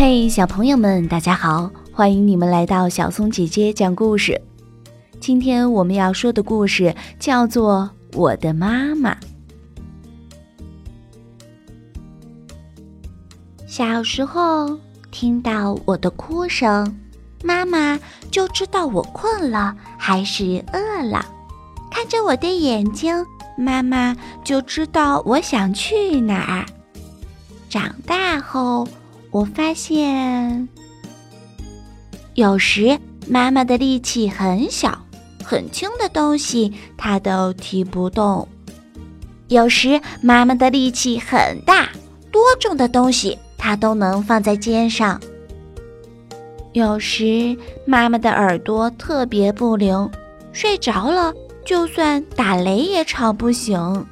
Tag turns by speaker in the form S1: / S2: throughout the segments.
S1: 嘿，小朋友们，大家好！欢迎你们来到小松姐姐讲故事。今天我们要说的故事叫做《我的妈妈》。
S2: 小时候听到我的哭声，妈妈就知道我困了还是饿了；看着我的眼睛，妈妈就知道我想去哪儿。长大后。我发现，有时妈妈的力气很小，很轻的东西她都提不动；有时妈妈的力气很大，多重的东西她都能放在肩上；有时妈妈的耳朵特别不灵，睡着了就算打雷也吵不醒；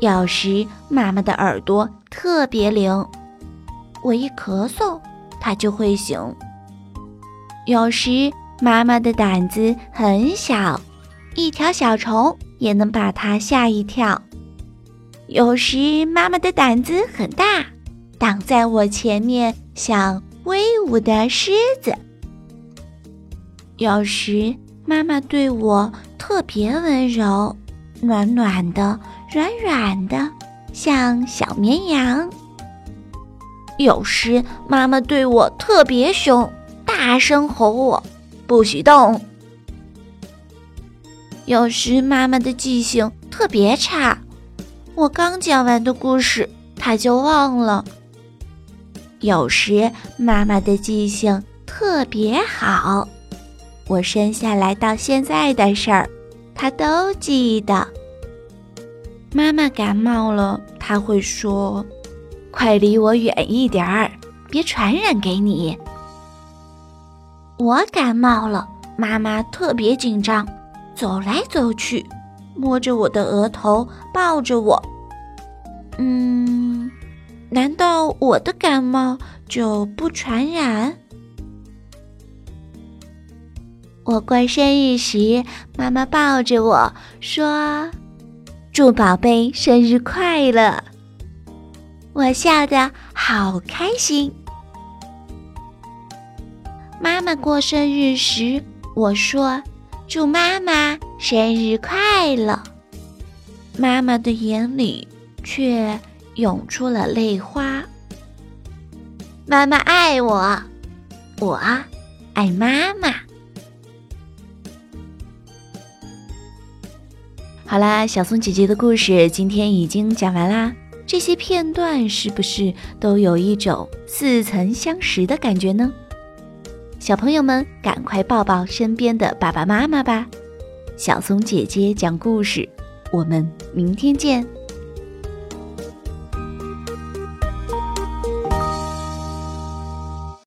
S2: 有时妈妈的耳朵特别灵。我一咳嗽，它就会醒。有时妈妈的胆子很小，一条小虫也能把它吓一跳。有时妈妈的胆子很大，挡在我前面像威武的狮子。有时妈妈对我特别温柔，暖暖的，软软的，像小绵羊。有时妈妈对我特别凶，大声吼我不许动。有时妈妈的记性特别差，我刚讲完的故事她就忘了。有时妈妈的记性特别好，我生下来到现在的事儿，她都记得。妈妈感冒了，她会说。快离我远一点儿，别传染给你。我感冒了，妈妈特别紧张，走来走去，摸着我的额头，抱着我。嗯，难道我的感冒就不传染？我过生日时，妈妈抱着我说：“祝宝贝生日快乐。”我笑得好开心。妈妈过生日时，我说：“祝妈妈生日快乐。”妈妈的眼里却涌出了泪花。妈妈爱我，我爱妈妈。
S1: 好啦，小松姐姐的故事今天已经讲完啦。这些片段是不是都有一种似曾相识的感觉呢？小朋友们，赶快抱抱身边的爸爸妈妈吧！小松姐姐讲故事，我们明天见。